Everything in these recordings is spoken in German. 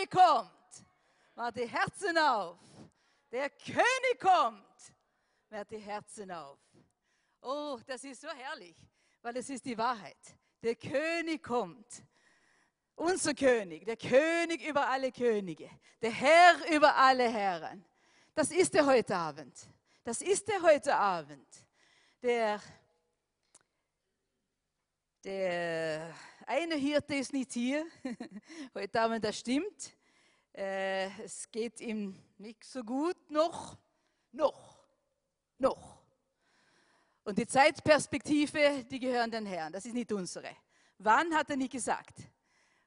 König kommt. Mach die Herzen auf. Der König kommt. Mach die Herzen auf. Oh, das ist so herrlich, weil es ist die Wahrheit. Der König kommt. Unser König, der König über alle Könige, der Herr über alle Herren. Das ist er heute Abend. Das ist er heute Abend. Der, der eine Hirte ist nicht hier. Heute Abend, das stimmt. Äh, es geht ihm nicht so gut noch. Noch. Noch. Und die Zeitperspektive, die gehören den Herrn. Das ist nicht unsere. Wann hat er nicht gesagt?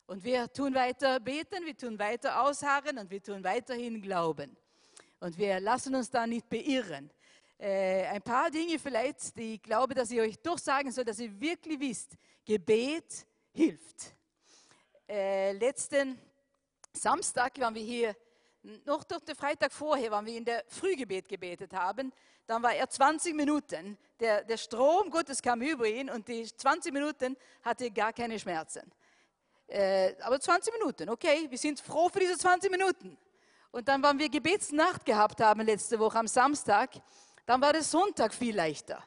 Und wir tun weiter beten, wir tun weiter ausharren und wir tun weiterhin glauben. Und wir lassen uns da nicht beirren. Äh, ein paar Dinge vielleicht, die ich glaube, dass ich euch durchsagen soll, dass ihr wirklich wisst, Gebet hilft. Äh, letzten Samstag waren wir hier, noch durch den Freitag vorher, waren wir in der Frühgebet gebetet haben. Dann war er 20 Minuten. Der, der Strom Gottes kam über ihn und die 20 Minuten hatte gar keine Schmerzen. Äh, aber 20 Minuten, okay, wir sind froh für diese 20 Minuten. Und dann, waren wir Gebetsnacht gehabt haben letzte Woche am Samstag, dann war der Sonntag viel leichter.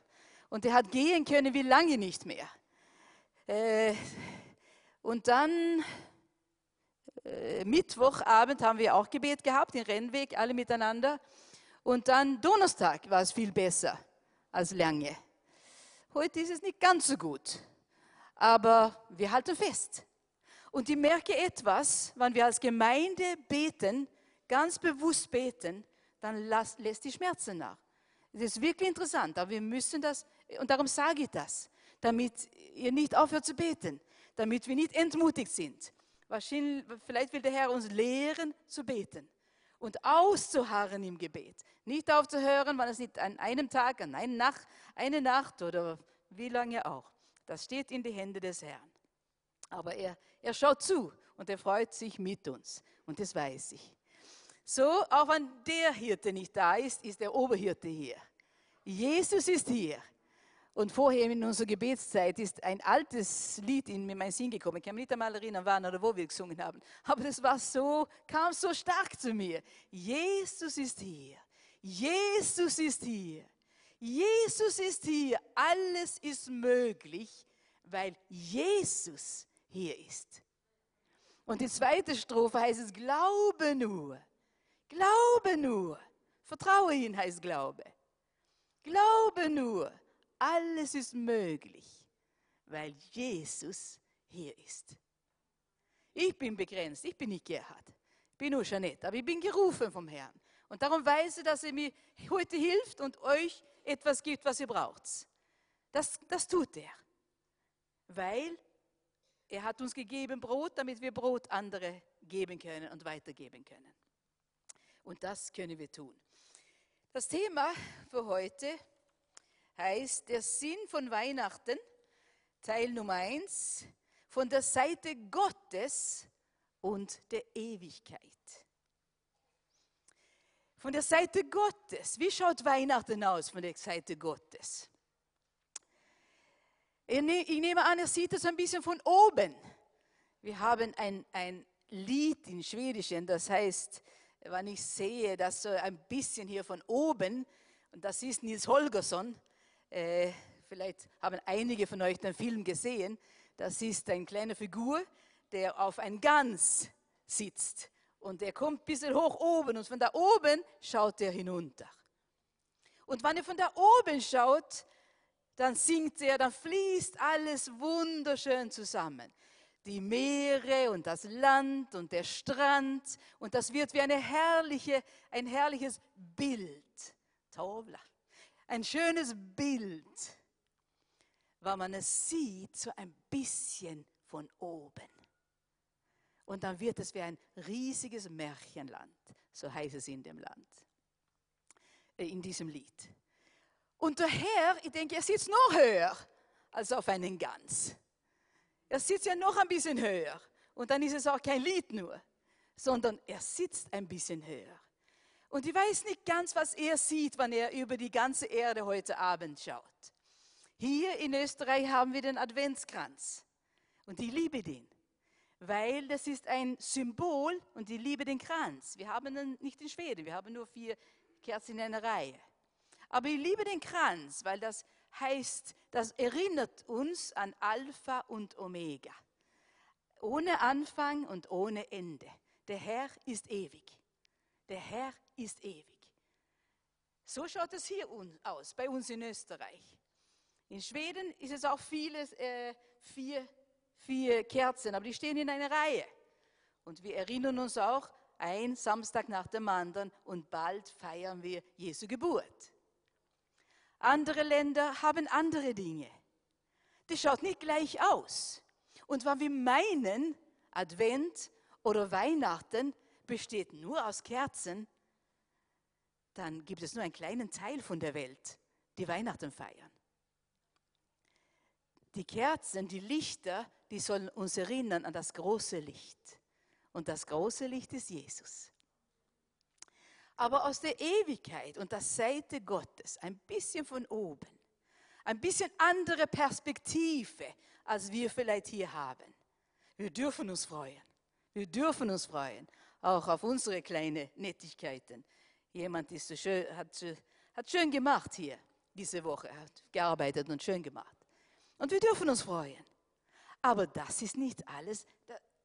Und er hat gehen können wie lange nicht mehr. Äh, und dann äh, Mittwochabend haben wir auch Gebet gehabt, den Rennweg, alle miteinander. Und dann Donnerstag war es viel besser als lange. Heute ist es nicht ganz so gut, aber wir halten fest. Und ich merke etwas, wenn wir als Gemeinde beten, ganz bewusst beten, dann lässt die Schmerzen nach. Das ist wirklich interessant, aber wir müssen das, und darum sage ich das, damit ihr nicht aufhört zu beten, damit wir nicht entmutigt sind. Vielleicht will der Herr uns lehren zu beten und auszuharren im Gebet. Nicht aufzuhören, wenn es nicht an einem Tag, an einer Nacht, eine Nacht oder wie lange auch. Das steht in die Hände des Herrn. Aber er, er schaut zu und er freut sich mit uns. Und das weiß ich. So, auch wenn der Hirte nicht da ist, ist der Oberhirte hier. Jesus ist hier. Und vorher in unserer Gebetszeit ist ein altes Lied in meinen Sinn gekommen. Ich kann mich nicht einmal erinnern, wann oder wo wir gesungen haben. Aber das war so, kam so stark zu mir. Jesus ist hier. Jesus ist hier. Jesus ist hier. Alles ist möglich, weil Jesus hier ist. Und die zweite Strophe heißt es, glaube nur. Glaube nur. Vertraue ihn heißt Glaube. Glaube nur alles ist möglich, weil Jesus hier ist. Ich bin begrenzt, ich bin nicht Gerhard, ich bin nur Jeanette, aber ich bin gerufen vom Herrn. Und darum weiß ich, dass er mir heute hilft und euch etwas gibt, was ihr braucht. Das, das tut er, weil er hat uns gegeben Brot, damit wir Brot andere geben können und weitergeben können. Und das können wir tun. Das Thema für heute ist, heißt der Sinn von Weihnachten, Teil Nummer 1, von der Seite Gottes und der Ewigkeit. Von der Seite Gottes. Wie schaut Weihnachten aus von der Seite Gottes? Ich nehme an, er sieht es ein bisschen von oben. Wir haben ein, ein Lied in Schwedischen, das heißt, wenn ich sehe das so ein bisschen hier von oben, und das ist Nils Holgersson, äh, vielleicht haben einige von euch den Film gesehen. Das ist eine kleine Figur, der auf ein Gans sitzt. Und er kommt ein bisschen hoch oben und von da oben schaut er hinunter. Und wenn er von da oben schaut, dann singt er, dann fließt alles wunderschön zusammen. Die Meere und das Land und der Strand und das wird wie eine herrliche, ein herrliches Bild. Tovla ein schönes Bild, weil man es sieht so ein bisschen von oben. Und dann wird es wie ein riesiges Märchenland, so heißt es in dem Land, äh, in diesem Lied. Und der Herr, ich denke, er sitzt noch höher als auf einen Gans. Er sitzt ja noch ein bisschen höher. Und dann ist es auch kein Lied nur, sondern er sitzt ein bisschen höher. Und ich weiß nicht ganz, was er sieht, wenn er über die ganze Erde heute Abend schaut. Hier in Österreich haben wir den Adventskranz. Und ich liebe den, weil das ist ein Symbol und ich liebe den Kranz. Wir haben ihn nicht in Schweden, wir haben nur vier Kerzen in einer Reihe. Aber ich liebe den Kranz, weil das heißt, das erinnert uns an Alpha und Omega. Ohne Anfang und ohne Ende. Der Herr ist ewig. Der Herr ist ewig. So schaut es hier aus, bei uns in Österreich. In Schweden ist es auch vieles, äh, vier, vier Kerzen, aber die stehen in einer Reihe. Und wir erinnern uns auch, ein Samstag nach dem anderen und bald feiern wir Jesu Geburt. Andere Länder haben andere Dinge. Das schaut nicht gleich aus. Und wenn wir meinen, Advent oder Weihnachten besteht nur aus Kerzen, dann gibt es nur einen kleinen Teil von der Welt, die Weihnachten feiern. Die Kerzen, die Lichter, die sollen uns erinnern an das große Licht. Und das große Licht ist Jesus. Aber aus der Ewigkeit und der Seite Gottes, ein bisschen von oben, ein bisschen andere Perspektive, als wir vielleicht hier haben. Wir dürfen uns freuen. Wir dürfen uns freuen, auch auf unsere kleinen Nettigkeiten. Jemand ist so schön, hat, hat schön gemacht hier diese Woche, hat gearbeitet und schön gemacht. Und wir dürfen uns freuen. Aber das ist nicht alles.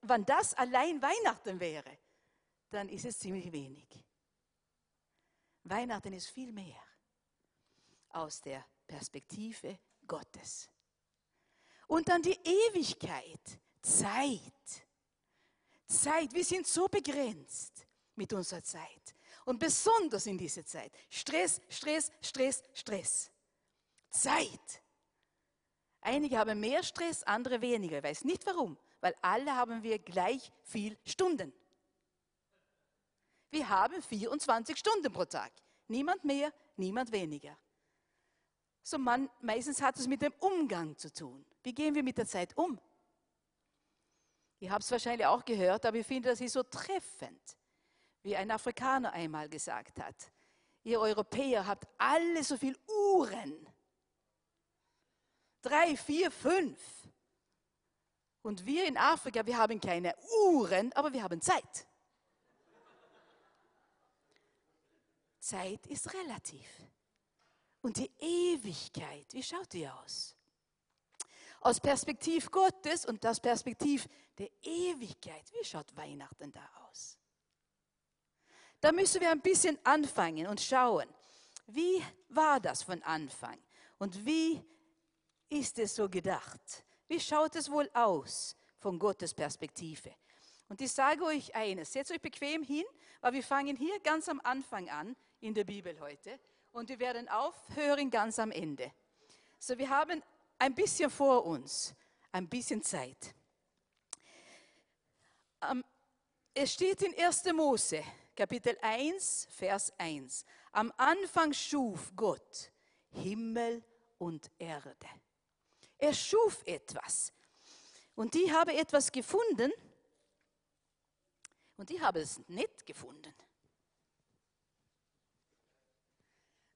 Wenn das allein Weihnachten wäre, dann ist es ziemlich wenig. Weihnachten ist viel mehr aus der Perspektive Gottes. Und dann die Ewigkeit, Zeit. Zeit, wir sind so begrenzt mit unserer Zeit. Und besonders in dieser Zeit. Stress, Stress, Stress, Stress. Zeit. Einige haben mehr Stress, andere weniger. Ich weiß nicht warum, weil alle haben wir gleich viel Stunden. Wir haben 24 Stunden pro Tag. Niemand mehr, niemand weniger. So man, meistens hat es mit dem Umgang zu tun. Wie gehen wir mit der Zeit um? Ihr habt es wahrscheinlich auch gehört, aber ich finde, das ist so treffend, wie ein Afrikaner einmal gesagt hat. Ihr Europäer habt alle so viele Uhren. Drei, vier, fünf. Und wir in Afrika, wir haben keine Uhren, aber wir haben Zeit. Zeit ist relativ. Und die Ewigkeit, wie schaut die aus? Aus Perspektiv Gottes und das Perspektiv der Ewigkeit, wie schaut Weihnachten da aus? Da müssen wir ein bisschen anfangen und schauen, wie war das von Anfang und wie ist es so gedacht? Wie schaut es wohl aus von Gottes Perspektive? Und ich sage euch eines, setzt euch bequem hin, weil wir fangen hier ganz am Anfang an in der Bibel heute und wir werden aufhören ganz am Ende. So, wir haben ein bisschen vor uns, ein bisschen Zeit. Ähm, es steht in 1. Mose, Kapitel 1, Vers 1. Am Anfang schuf Gott Himmel und Erde. Er schuf etwas. Und die habe etwas gefunden. Und die habe es nicht gefunden.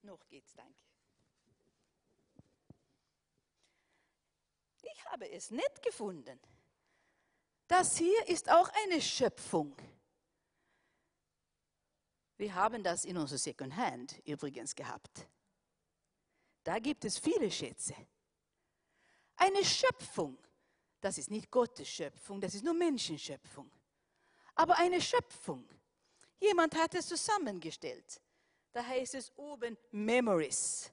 Noch geht's, danke. Ich habe es nicht gefunden. Das hier ist auch eine Schöpfung. Wir haben das in unserer Second Hand übrigens gehabt. Da gibt es viele Schätze. Eine Schöpfung. Das ist nicht Gottes Schöpfung, das ist nur Menschenschöpfung. Aber eine Schöpfung. Jemand hat es zusammengestellt da heißt es oben Memories,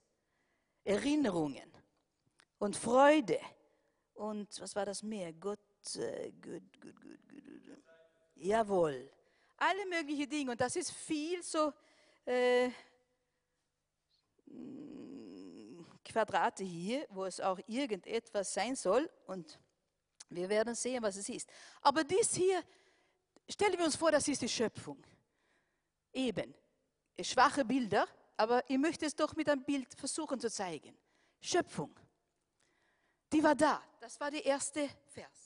Erinnerungen und Freude und was war das mehr? Gott, gut, gut, gut, gut, jawohl, alle möglichen Dinge und das ist viel so äh, Quadrate hier, wo es auch irgendetwas sein soll und wir werden sehen, was es ist. Aber dies hier, stellen wir uns vor, das ist die Schöpfung. Eben, schwache Bilder, aber ich möchte es doch mit einem Bild versuchen zu zeigen. Schöpfung. Die war da. Das war der erste Vers.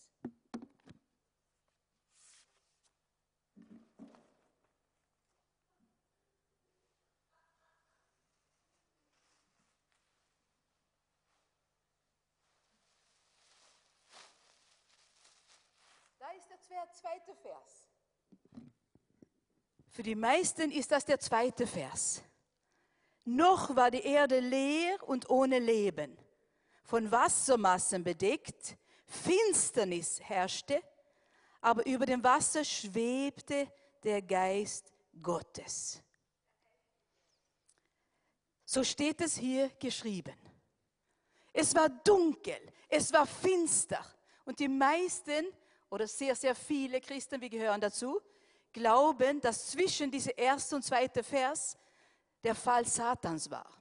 Da ist der zweite Vers. Für die meisten ist das der zweite Vers. Noch war die Erde leer und ohne Leben, von Wassermassen bedeckt, Finsternis herrschte, aber über dem Wasser schwebte der Geist Gottes. So steht es hier geschrieben. Es war dunkel, es war finster. Und die meisten oder sehr, sehr viele Christen, wir gehören dazu, glauben, dass zwischen diesem ersten und zweiten Vers der Fall Satans war.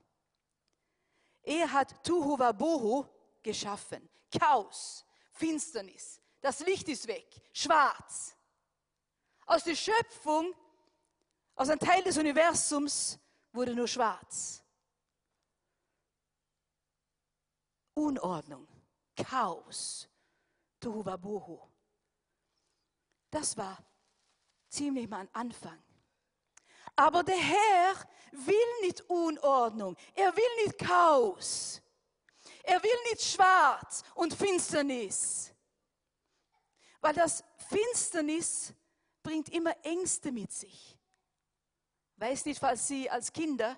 Er hat Tuhuwabohu geschaffen, Chaos, Finsternis. Das Licht ist weg, schwarz. Aus der Schöpfung, aus einem Teil des Universums wurde nur schwarz. Unordnung, Chaos, Tuhuwabohu. Das war ziemlich mal ein Anfang. Aber der Herr will nicht Unordnung, er will nicht Chaos, er will nicht Schwarz und Finsternis. Weil das Finsternis bringt immer Ängste mit sich. Weiß nicht, falls Sie als Kinder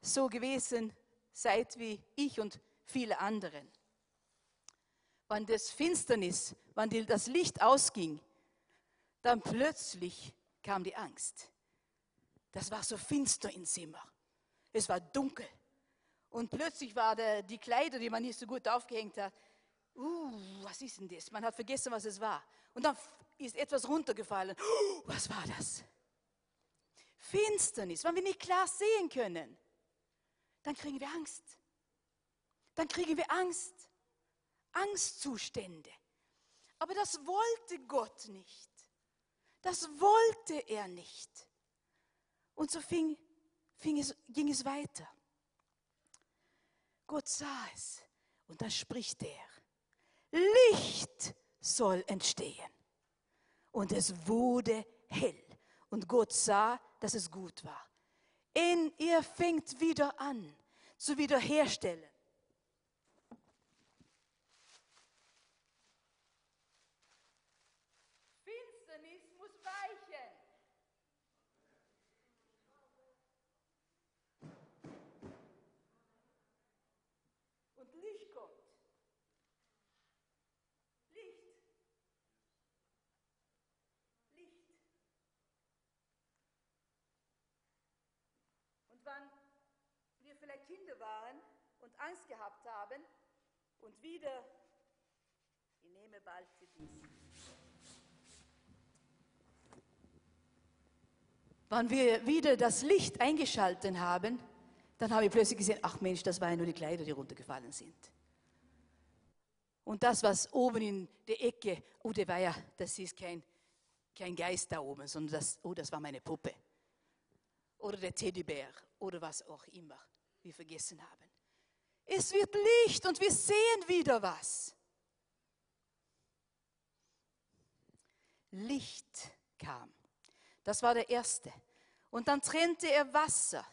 so gewesen seid wie ich und viele anderen. Wenn das Finsternis, wenn das Licht ausging, dann plötzlich kam die Angst. Das war so finster im Zimmer. Es war dunkel. Und plötzlich war der, die Kleider, die man nicht so gut aufgehängt hat, uh, was ist denn das? Man hat vergessen, was es war. Und dann ist etwas runtergefallen. Uh, was war das? Finsternis, wenn wir nicht klar sehen können, dann kriegen wir Angst. Dann kriegen wir Angst. Angstzustände. Aber das wollte Gott nicht. Das wollte er nicht. Und so fing, fing es, ging es weiter. Gott sah es und dann spricht er, Licht soll entstehen. Und es wurde hell. Und Gott sah, dass es gut war. In ihr fängt wieder an zu wiederherstellen. Wann wir vielleicht Kinder waren und Angst gehabt haben und wieder, ich nehme bald dies. Wann wir wieder das Licht eingeschaltet haben, dann habe ich plötzlich gesehen, ach Mensch, das waren nur die Kleider, die runtergefallen sind. Und das, was oben in der Ecke, oh, der war ja, das ist kein, kein Geist da oben, sondern das, oh, das war meine Puppe oder der Teddybär oder was auch immer wir vergessen haben. Es wird Licht und wir sehen wieder was. Licht kam. Das war der erste. Und dann trennte er Wasser,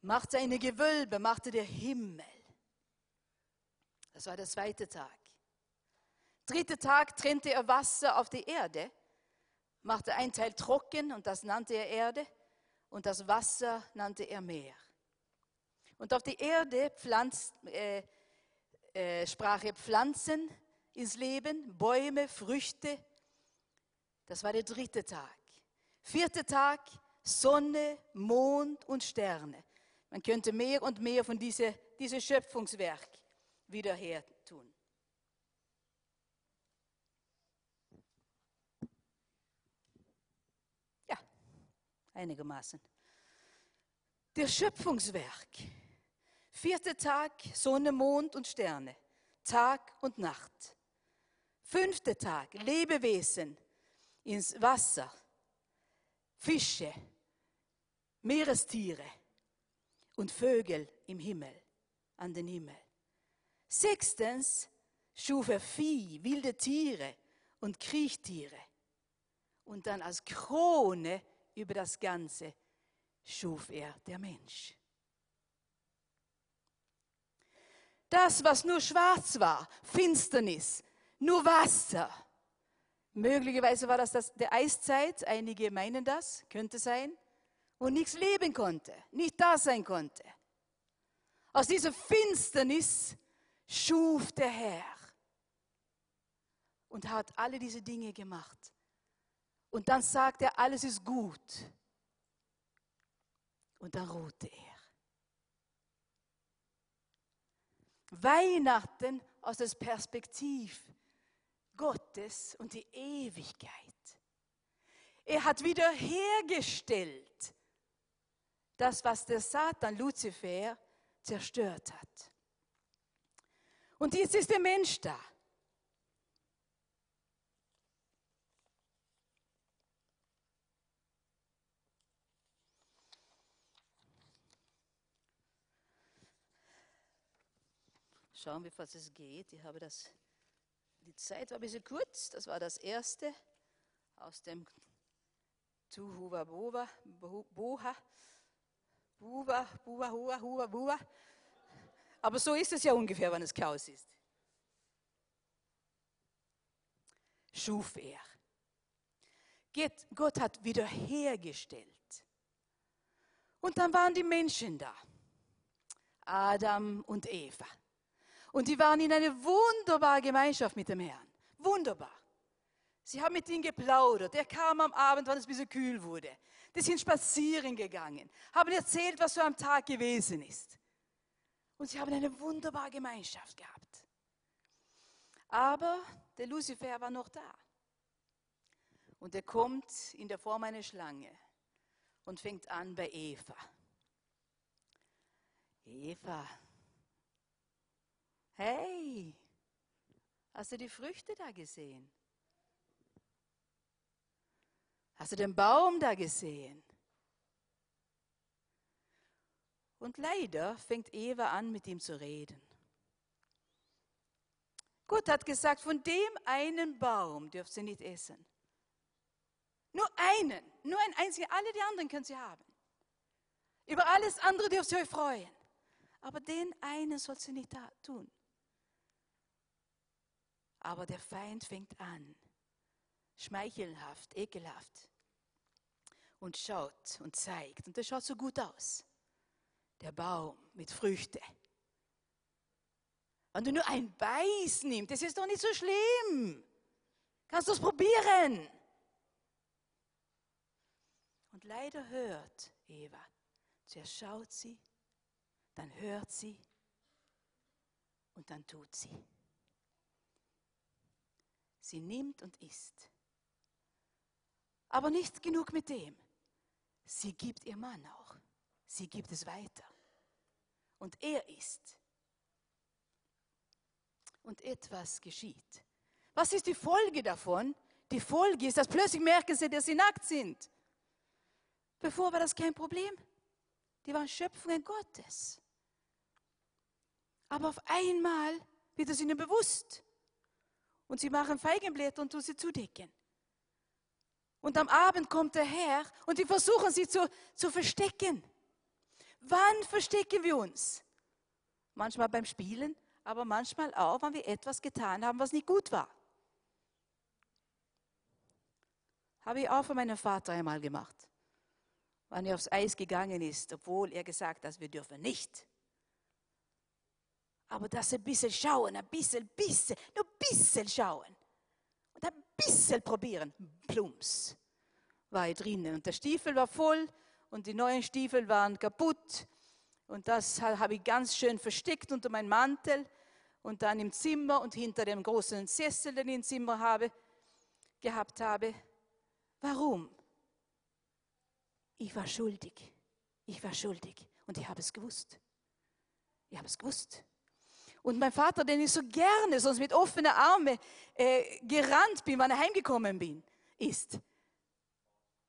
machte eine Gewölbe, machte der Himmel. Das war der zweite Tag. Dritter Tag trennte er Wasser auf die Erde, machte ein Teil trocken und das nannte er Erde und das Wasser nannte er Meer. Und auf die Erde pflanzt, äh, äh, sprach er Pflanzen ins Leben, Bäume, Früchte. Das war der dritte Tag. Vierter Tag, Sonne, Mond und Sterne. Man könnte mehr und mehr von diesem diese Schöpfungswerk wieder her tun. Einigermaßen. Der Schöpfungswerk. Vierter Tag, Sonne, Mond und Sterne. Tag und Nacht. Fünfter Tag, Lebewesen ins Wasser. Fische, Meerestiere und Vögel im Himmel, an den Himmel. Sechstens schuf er Vieh, wilde Tiere und Kriechtiere. Und dann als Krone über das Ganze schuf er der Mensch. Das, was nur schwarz war, Finsternis, nur Wasser, Möglicherweise war das, das der Eiszeit, einige meinen das, könnte sein, wo nichts leben konnte, nicht da sein konnte. Aus dieser Finsternis schuf der Herr und hat alle diese Dinge gemacht. Und dann sagt er, alles ist gut. Und dann ruhte er. Weihnachten aus der Perspektiv Gottes und die Ewigkeit. Er hat wiederhergestellt das, was der Satan Luzifer zerstört hat. Und jetzt ist der Mensch da. Schauen wir, was es geht. Ich habe das, die Zeit war ein bisschen kurz. Das war das erste aus dem Tuhuwa Boha, Boha, Buwa, Buwa, Hua, Hua, Buwa. Aber so ist es ja ungefähr, wenn es Chaos ist. Schuf er. Gott hat wiederhergestellt. Und dann waren die Menschen da. Adam und Eva. Und die waren in einer wunderbaren Gemeinschaft mit dem Herrn. Wunderbar. Sie haben mit ihm geplaudert. Er kam am Abend, wenn es ein bisschen kühl wurde. Die sind spazieren gegangen, haben erzählt, was so am Tag gewesen ist. Und sie haben eine wunderbare Gemeinschaft gehabt. Aber der Luzifer war noch da. Und er kommt in der Form einer Schlange und fängt an bei Eva. Eva, Hey, hast du die Früchte da gesehen? Hast du den Baum da gesehen? Und leider fängt Eva an, mit ihm zu reden. Gott hat gesagt, von dem einen Baum dürft ihr nicht essen. Nur einen, nur ein einziger, alle die anderen können sie haben. Über alles andere dürft ihr euch freuen. Aber den einen sollt ihr nicht tun. Aber der Feind fängt an, schmeichelhaft, ekelhaft und schaut und zeigt. Und das schaut so gut aus. Der Baum mit Früchten. Wenn du nur ein Beiß nimmst, das ist doch nicht so schlimm. Kannst du es probieren. Und leider hört Eva. Zuerst schaut sie, dann hört sie und dann tut sie. Sie nimmt und isst. Aber nicht genug mit dem. Sie gibt ihr Mann auch. Sie gibt es weiter. Und er isst. Und etwas geschieht. Was ist die Folge davon? Die Folge ist, dass plötzlich merken sie, dass sie nackt sind. Bevor war das kein Problem. Die waren Schöpfungen Gottes. Aber auf einmal wird es ihnen bewusst. Und sie machen Feigenblätter und tun sie zudecken. Und am Abend kommt der Herr und die versuchen sie zu, zu verstecken. Wann verstecken wir uns? Manchmal beim Spielen, aber manchmal auch, wenn wir etwas getan haben, was nicht gut war. Habe ich auch von meinem Vater einmal gemacht. Wenn er aufs Eis gegangen ist, obwohl er gesagt hat, wir dürfen nicht aber das ein bisschen schauen, ein bisschen, bisschen, nur ein bisschen schauen. Und ein bisschen probieren. Plumps war ich drinnen. Und der Stiefel war voll und die neuen Stiefel waren kaputt. Und das habe ich ganz schön versteckt unter meinem Mantel und dann im Zimmer und hinter dem großen Sessel, den ich im Zimmer habe, gehabt habe. Warum? Ich war schuldig. Ich war schuldig und ich habe es gewusst. Ich habe es gewusst. Und mein Vater, den ich so gerne, sonst mit offenen Armen äh, gerannt bin, wenn er heimgekommen bin, ist,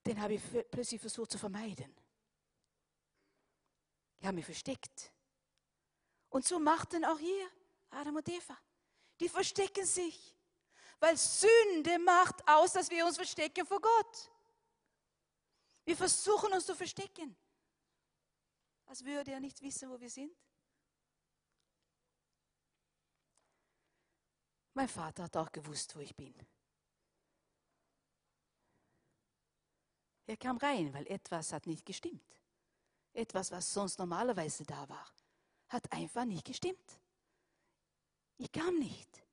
den habe ich plötzlich versucht zu vermeiden. Ich habe mich versteckt. Und so machten auch hier Adam und Eva. Die verstecken sich, weil Sünde macht aus, dass wir uns verstecken vor Gott. Wir versuchen uns zu verstecken, als würde er nicht wissen, wo wir sind. Mein Vater hat auch gewusst, wo ich bin. Er kam rein, weil etwas hat nicht gestimmt. Etwas, was sonst normalerweise da war, hat einfach nicht gestimmt. Ich kam nicht.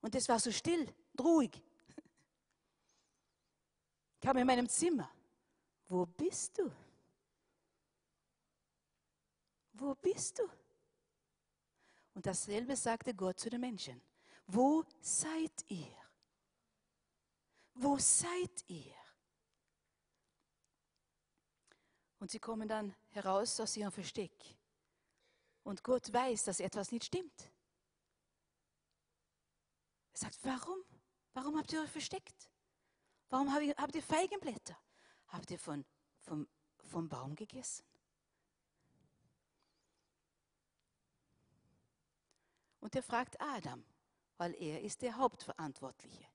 Und es war so still, ruhig. Ich kam in meinem Zimmer. Wo bist du? Wo bist du? Und dasselbe sagte Gott zu den Menschen. Wo seid ihr? Wo seid ihr? Und sie kommen dann heraus aus ihrem Versteck. Und Gott weiß, dass etwas nicht stimmt. Er sagt, warum? Warum habt ihr euch versteckt? Warum habt ihr Feigenblätter? Habt ihr von, vom, vom Baum gegessen? Und er fragt Adam, weil er ist der Hauptverantwortliche.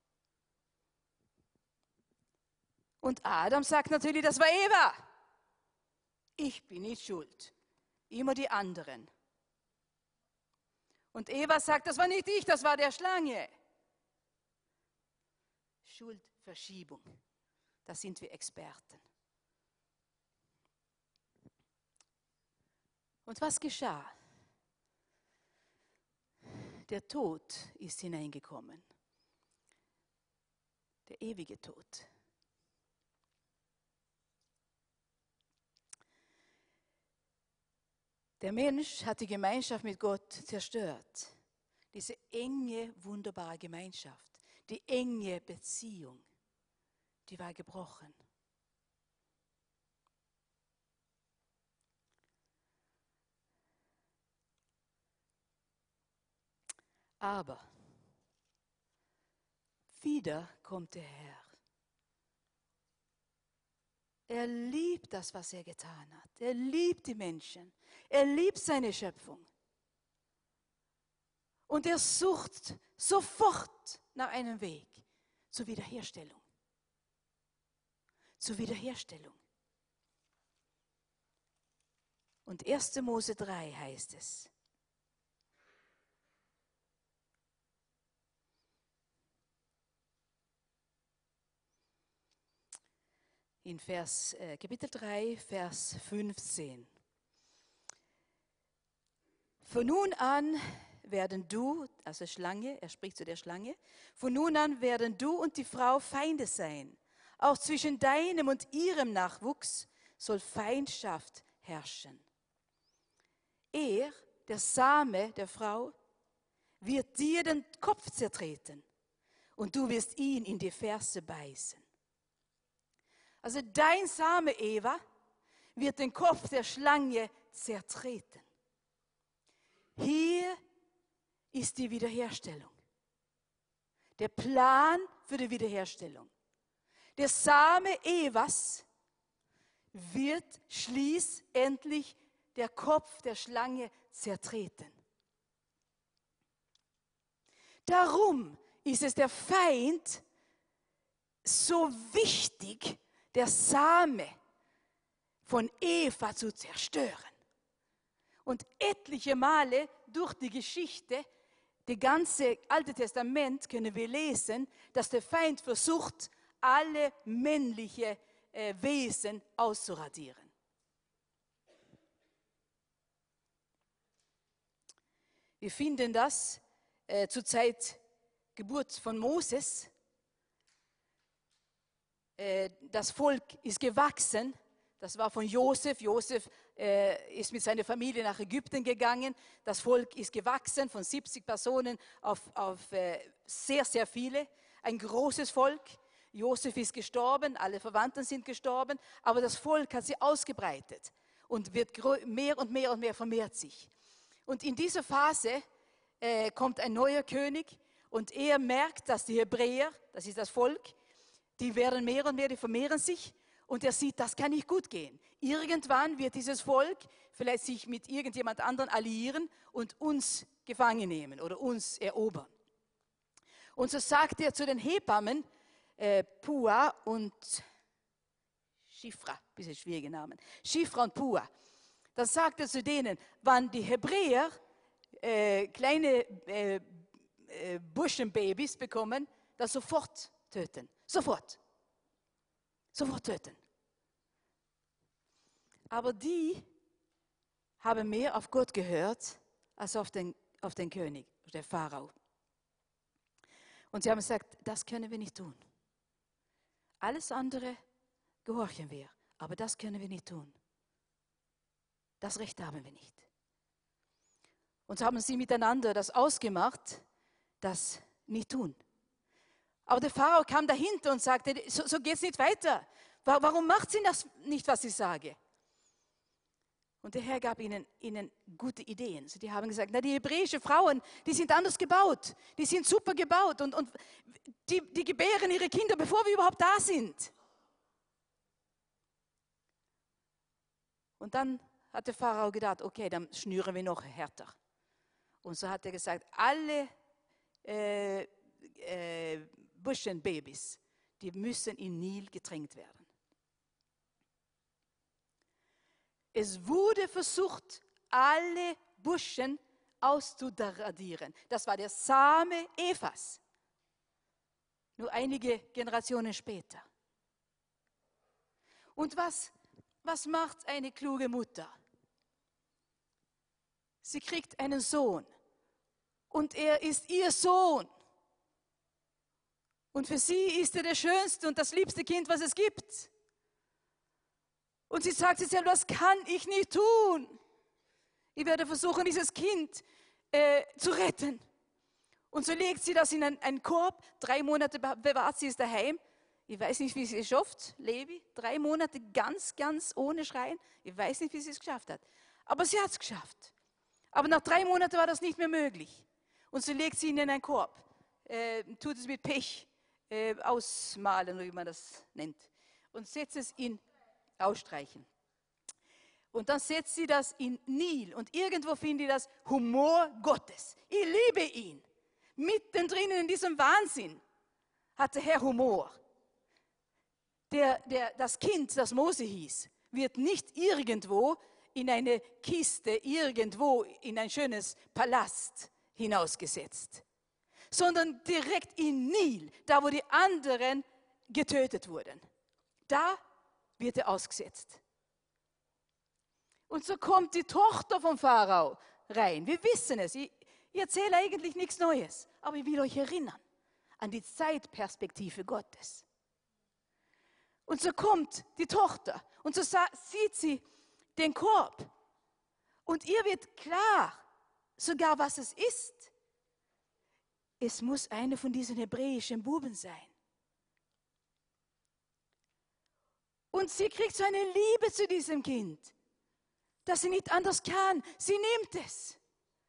Und Adam sagt natürlich, das war Eva. Ich bin nicht schuld. Immer die anderen. Und Eva sagt, das war nicht ich, das war der Schlange. Schuldverschiebung. Da sind wir Experten. Und was geschah? Der Tod ist hineingekommen. Der ewige Tod. Der Mensch hat die Gemeinschaft mit Gott zerstört. Diese enge, wunderbare Gemeinschaft, die enge Beziehung, die war gebrochen. Aber wieder kommt der Herr. Er liebt das, was er getan hat. Er liebt die Menschen. Er liebt seine Schöpfung. Und er sucht sofort nach einem Weg zur Wiederherstellung. Zur Wiederherstellung. Und 1. Mose 3 heißt es, in Vers, äh, Kapitel 3, Vers 15. Von nun an werden du, also Schlange, er spricht zu der Schlange, von nun an werden du und die Frau Feinde sein. Auch zwischen deinem und ihrem Nachwuchs soll Feindschaft herrschen. Er, der Same der Frau, wird dir den Kopf zertreten und du wirst ihn in die Ferse beißen. Also dein Same, Eva, wird den Kopf der Schlange zertreten. Hier ist die Wiederherstellung. Der Plan für die Wiederherstellung. Der Same Evas wird schließlich der Kopf der Schlange zertreten. Darum ist es der Feind so wichtig, der Same von Eva zu zerstören. Und etliche Male durch die Geschichte, das ganze Alte Testament können wir lesen, dass der Feind versucht, alle männliche äh, Wesen auszuradieren. Wir finden das äh, zur Zeit Geburt von Moses das Volk ist gewachsen. Das war von Josef. Josef äh, ist mit seiner Familie nach Ägypten gegangen. Das Volk ist gewachsen von 70 Personen auf, auf äh, sehr, sehr viele. Ein großes Volk. Josef ist gestorben, alle Verwandten sind gestorben, aber das Volk hat sich ausgebreitet und wird mehr und mehr und mehr vermehrt sich. Und in dieser Phase äh, kommt ein neuer König und er merkt, dass die Hebräer, das ist das Volk, die werden mehr und mehr, die vermehren sich. Und er sieht, das kann nicht gut gehen. Irgendwann wird dieses Volk vielleicht sich mit irgendjemand anderen alliieren und uns gefangen nehmen oder uns erobern. Und so sagt er zu den Hebammen, äh, Pua und Schifra, bisschen schwierige Namen, Schifra und Pua. Dann sagt er zu denen, wann die Hebräer äh, kleine äh, äh, Burschenbabys bekommen, das sofort töten. Sofort. Sofort töten. Aber die haben mehr auf Gott gehört als auf den, auf den König, der Pharao. Und sie haben gesagt, das können wir nicht tun. Alles andere gehorchen wir, aber das können wir nicht tun. Das Recht haben wir nicht. Und so haben sie miteinander das ausgemacht, das nicht tun. Aber der Pharao kam dahinter und sagte, so, so geht es nicht weiter. Warum macht sie das nicht, was ich sage? Und der Herr gab ihnen, ihnen gute Ideen. Sie haben gesagt, na, die hebräischen Frauen, die sind anders gebaut. Die sind super gebaut und, und die, die gebären ihre Kinder, bevor wir überhaupt da sind. Und dann hat der Pharao gedacht, okay, dann schnüren wir noch härter. Und so hat er gesagt, alle äh, äh, Buschenbabys, die müssen in Nil getränkt werden. Es wurde versucht, alle Buschen auszuradieren. Das war der Same Evas. Nur einige Generationen später. Und was, was macht eine kluge Mutter? Sie kriegt einen Sohn und er ist ihr Sohn. Und für sie ist er der schönste und das liebste Kind, was es gibt. Und sie sagt sich selber, das kann ich nicht tun. Ich werde versuchen, dieses Kind äh, zu retten. Und so legt sie das in einen, einen Korb. Drei Monate bewahrt sie es daheim. Ich weiß nicht, wie sie es schafft, Levi. Drei Monate ganz, ganz ohne Schreien. Ich weiß nicht, wie sie es geschafft hat. Aber sie hat es geschafft. Aber nach drei Monaten war das nicht mehr möglich. Und so legt sie ihn in einen Korb. Äh, tut es mit Pech äh, ausmalen, wie man das nennt. Und setzt es in ausstreichen. Und dann setzt sie das in Nil und irgendwo finde ich das Humor Gottes. Ich liebe ihn. Mittendrin in diesem Wahnsinn hat der Herr Humor. Der, der, das Kind, das Mose hieß, wird nicht irgendwo in eine Kiste, irgendwo in ein schönes Palast hinausgesetzt, sondern direkt in Nil, da wo die anderen getötet wurden. Da wird er ausgesetzt. Und so kommt die Tochter vom Pharao rein. Wir wissen es. Ich, ich erzähle eigentlich nichts Neues, aber ich will euch erinnern an die Zeitperspektive Gottes. Und so kommt die Tochter und so sieht sie den Korb. Und ihr wird klar, sogar was es ist. Es muss einer von diesen hebräischen Buben sein. Und sie kriegt so eine Liebe zu diesem Kind, dass sie nicht anders kann. Sie nimmt es.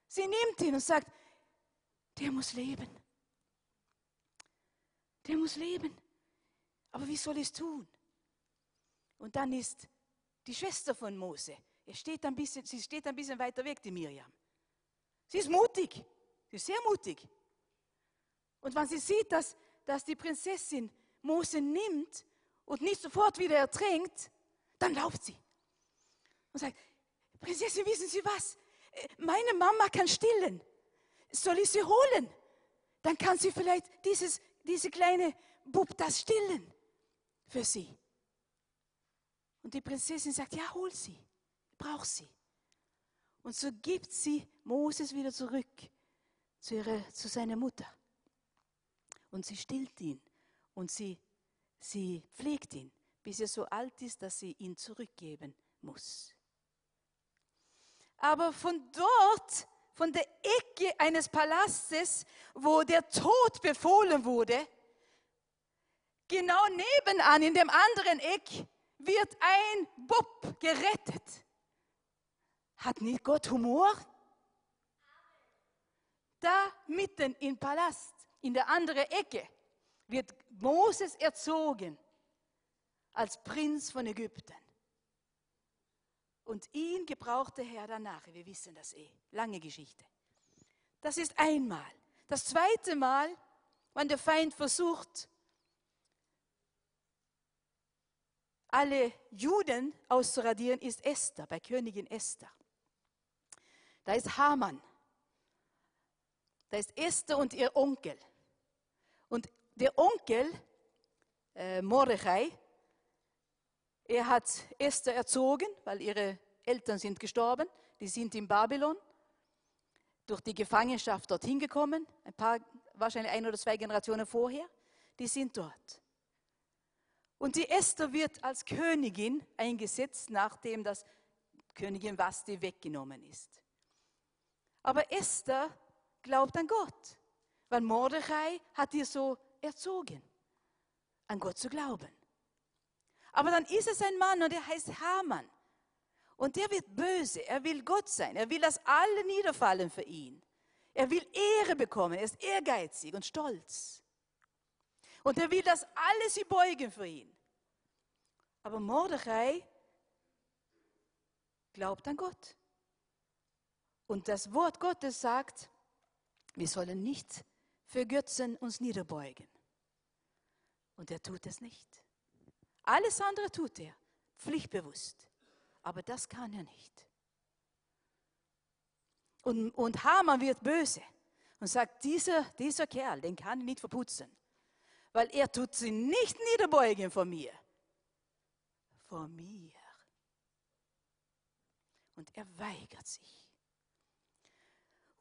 Sie nimmt ihn und sagt, der muss leben. Der muss leben. Aber wie soll ich es tun? Und dann ist die Schwester von Mose, er steht ein bisschen, sie steht ein bisschen weiter weg, die Miriam. Sie ist mutig, sie ist sehr mutig. Und wenn sie sieht, dass, dass die Prinzessin Mose nimmt und nicht sofort wieder ertränkt, dann lauft sie und sagt, Prinzessin, wissen Sie was? Meine Mama kann stillen. Soll ich sie holen? Dann kann sie vielleicht dieses, diese kleine Bub das stillen für sie. Und die Prinzessin sagt, ja, hol sie, brauch sie. Und so gibt sie Moses wieder zurück zu, ihrer, zu seiner Mutter. Und sie stillt ihn und sie Sie pflegt ihn, bis er so alt ist, dass sie ihn zurückgeben muss. Aber von dort, von der Ecke eines Palastes, wo der Tod befohlen wurde, genau nebenan in dem anderen Eck wird ein Bub gerettet. Hat nicht Gott Humor? Da mitten im Palast, in der anderen Ecke, wird Moses erzogen als Prinz von Ägypten. Und ihn gebraucht der Herr danach. Wir wissen das eh. Lange Geschichte. Das ist einmal. Das zweite Mal, wenn der Feind versucht, alle Juden auszuradieren, ist Esther, bei Königin Esther. Da ist Haman. Da ist Esther und ihr Onkel. Und der Onkel, äh, Mordechai, Er hat Esther erzogen, weil ihre Eltern sind gestorben. Die sind in Babylon durch die Gefangenschaft dorthin gekommen. Ein paar, wahrscheinlich ein oder zwei Generationen vorher. Die sind dort. Und die Esther wird als Königin eingesetzt, nachdem das Königin Vasti weggenommen ist. Aber Esther glaubt an Gott, weil Mordechai hat ihr so erzogen, an Gott zu glauben. Aber dann ist es ein Mann und der heißt Haman. Und der wird böse. Er will Gott sein. Er will, dass alle niederfallen für ihn. Er will Ehre bekommen. Er ist ehrgeizig und stolz. Und er will, dass alle sie beugen für ihn. Aber Mordechai glaubt an Gott. Und das Wort Gottes sagt, wir sollen nicht für Götzen uns niederbeugen. Und er tut es nicht. Alles andere tut er, pflichtbewusst. Aber das kann er nicht. Und, und Haman wird böse und sagt, dieser, dieser Kerl, den kann ich nicht verputzen. Weil er tut sie nicht niederbeugen vor mir. Vor mir. Und er weigert sich.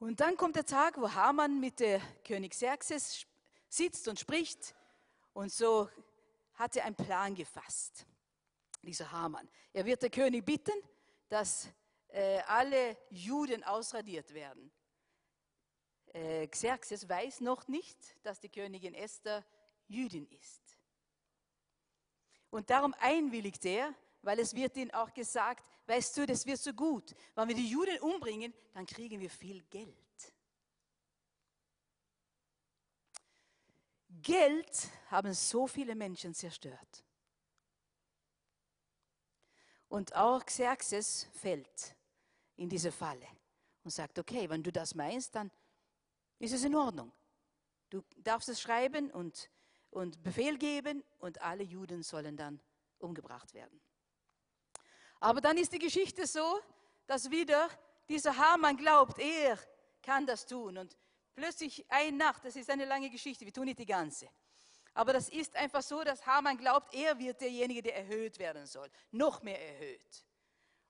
Und dann kommt der Tag, wo Haman mit der König Xerxes sitzt und spricht. Und so hat er einen Plan gefasst, dieser Haman. Er wird der König bitten, dass äh, alle Juden ausradiert werden. Äh, Xerxes weiß noch nicht, dass die Königin Esther Jüdin ist. Und darum einwilligt er, weil es wird ihnen auch gesagt, weißt du, das wird so gut. Wenn wir die Juden umbringen, dann kriegen wir viel Geld. Geld haben so viele Menschen zerstört. Und auch Xerxes fällt in diese Falle und sagt, okay, wenn du das meinst, dann ist es in Ordnung. Du darfst es schreiben und, und Befehl geben und alle Juden sollen dann umgebracht werden. Aber dann ist die Geschichte so, dass wieder dieser Hamann glaubt, er kann das tun. Und plötzlich eine Nacht, das ist eine lange Geschichte, wir tun nicht die ganze. Aber das ist einfach so, dass Hamann glaubt, er wird derjenige, der erhöht werden soll. Noch mehr erhöht.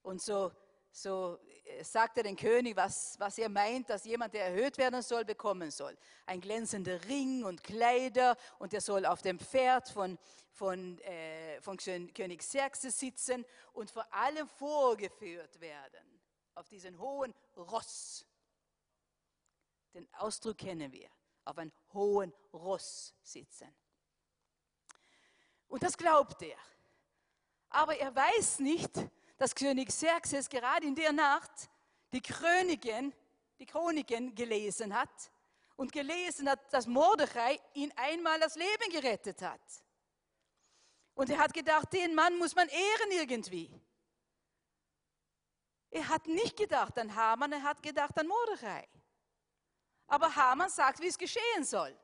Und so, so äh, sagt er den König, was, was er meint, dass jemand, der erhöht werden soll, bekommen soll. Ein glänzender Ring und Kleider und er soll auf dem Pferd von, von, äh, von König Xerxes sitzen und vor allem vorgeführt werden auf diesen hohen Ross. Den Ausdruck kennen wir, auf einem hohen Ross sitzen. Und das glaubt er. Aber er weiß nicht, dass König Xerxes gerade in der Nacht die Chroniken, die Chroniken gelesen hat und gelesen hat, dass Mordechai ihn einmal das Leben gerettet hat. Und er hat gedacht, den Mann muss man ehren irgendwie. Er hat nicht gedacht an Haman, er hat gedacht an Mordechai. Aber Haman sagt, wie es geschehen soll.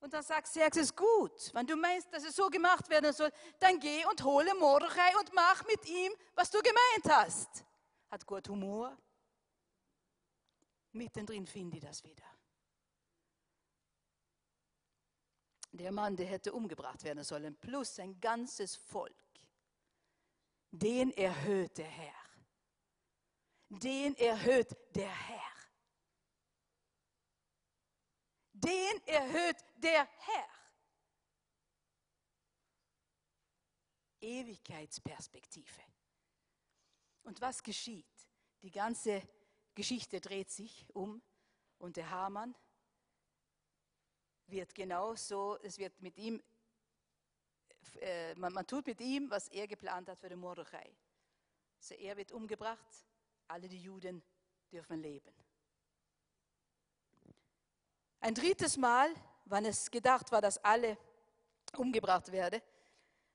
Und dann sagt Xerxes, gut, wenn du meinst, dass es so gemacht werden soll, dann geh und hole Mordechai und mach mit ihm, was du gemeint hast. Hat Gott Humor? Mittendrin finde ich das wieder. der Mann, der hätte umgebracht werden sollen, plus sein ganzes Volk, den erhöht der Herr. Den erhöht der Herr. Den erhöht der Herr. Ewigkeitsperspektive. Und was geschieht? Die ganze Geschichte dreht sich um und der Hamann wird genauso, es wird mit ihm, äh, man, man, tut mit ihm, was er geplant hat für den Mordechai. Also er wird umgebracht, alle die Juden dürfen leben. Ein drittes Mal, wann es gedacht war, dass alle umgebracht werden,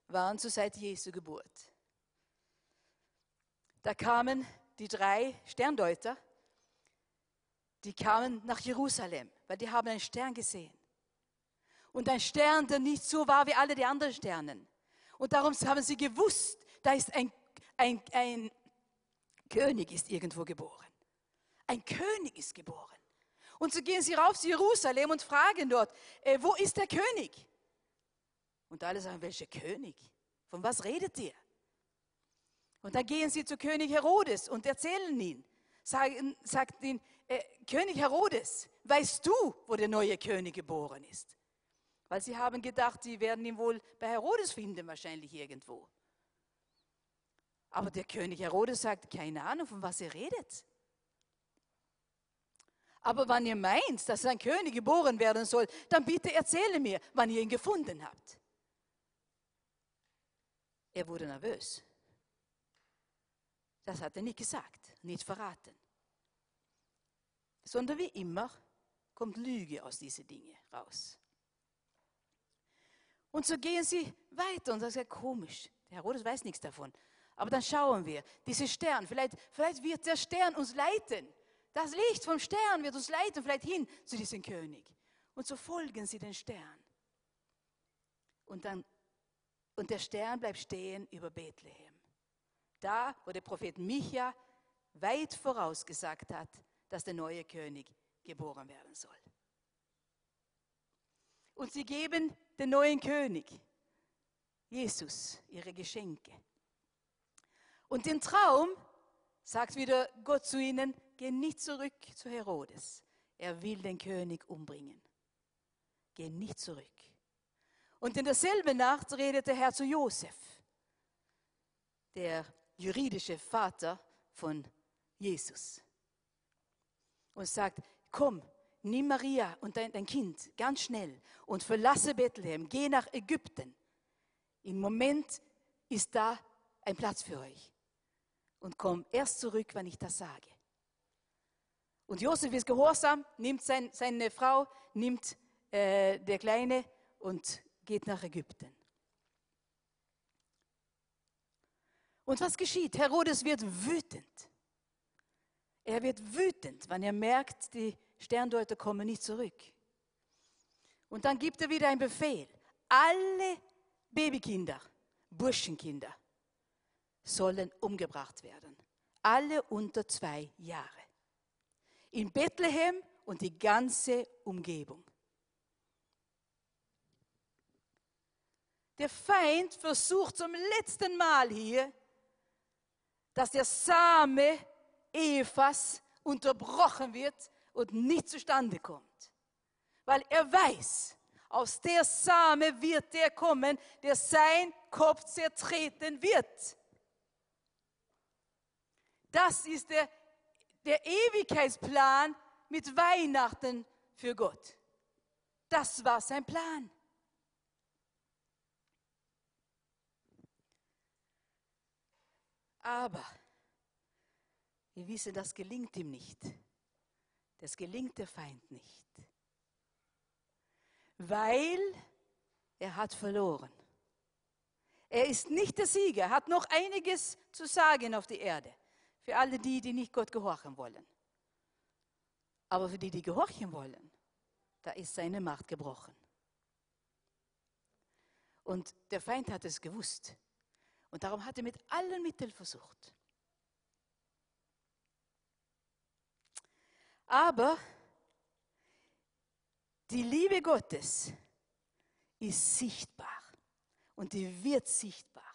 waren zur Zeit Jesu Geburt. Da kamen die drei Sterndeuter, die kamen nach Jerusalem, weil die haben einen Stern gesehen und ein Stern, der nicht so war wie alle die anderen Sternen. Und darum haben sie gewusst, da ist ein, ein, ein König ist irgendwo geboren. Ein König ist geboren. Und so gehen sie rauf zu Jerusalem und fragen dort, äh, wo ist der König? Und alle sagen, welcher König? Von was redet ihr? Und dann gehen sie zu König Herodes und erzählen ihn, sagen, sagt ihn, äh, König Herodes, weißt du, wo der neue König geboren ist? Weil sie haben gedacht, sie werden ihn wohl bei Herodes finden, wahrscheinlich irgendwo. Aber der König Herodes sagt, keine Ahnung, von was ihr redet. Aber wenn ihr meint, dass ein König geboren werden soll, dann bitte erzähle mir, wann ihr ihn gefunden habt. Er wurde nervös. Das hat er nicht gesagt, nicht verraten. Sondern wie immer kommt Lüge aus diesen Dingen raus. Und so gehen sie weiter und das ist ja komisch. Der Herodes weiß nichts davon. Aber dann schauen wir, dieser Stern, vielleicht, vielleicht wird der Stern uns leiten. Das Licht vom Stern wird uns leiten, vielleicht hin zu diesem König. Und so folgen sie den Stern. Und, dann, und der Stern bleibt stehen über Bethlehem. Da, wo der Prophet Micha weit vorausgesagt hat, dass der neue König geboren werden soll. Und sie geben den neuen König, Jesus, ihre Geschenke. Und im Traum sagt wieder Gott zu ihnen, geh nicht zurück zu Herodes. Er will den König umbringen. Geh nicht zurück. Und in derselben Nacht redet der Herr zu Josef, der juridische Vater von Jesus. Und sagt, komm, nimm Maria und dein, dein Kind ganz schnell und verlasse Bethlehem, geh nach Ägypten. Im Moment ist da ein Platz für euch und komm erst zurück, wenn ich das sage. Und Josef ist gehorsam, nimmt sein, seine Frau, nimmt äh, der Kleine und geht nach Ägypten. Und was geschieht? Herodes wird wütend. Er wird wütend, wenn er merkt, die Sterndeuter kommen nicht zurück. Und dann gibt er wieder einen Befehl. Alle Babykinder, Burschenkinder, sollen umgebracht werden. Alle unter zwei Jahre. In Bethlehem und die ganze Umgebung. Der Feind versucht zum letzten Mal hier, dass der Same Evas unterbrochen wird und nicht zustande kommt. Weil er weiß, aus der Same wird der kommen, der sein Kopf zertreten wird. Das ist der, der Ewigkeitsplan mit Weihnachten für Gott. Das war sein Plan. Aber wir wissen, das gelingt ihm nicht. Das gelingt der Feind nicht. Weil er hat verloren. Er ist nicht der Sieger, hat noch einiges zu sagen auf die Erde. Für alle die, die nicht Gott gehorchen wollen. Aber für die, die gehorchen wollen, da ist seine Macht gebrochen. Und der Feind hat es gewusst. Und darum hat er mit allen Mitteln versucht. Aber die Liebe Gottes ist sichtbar und die wird sichtbar.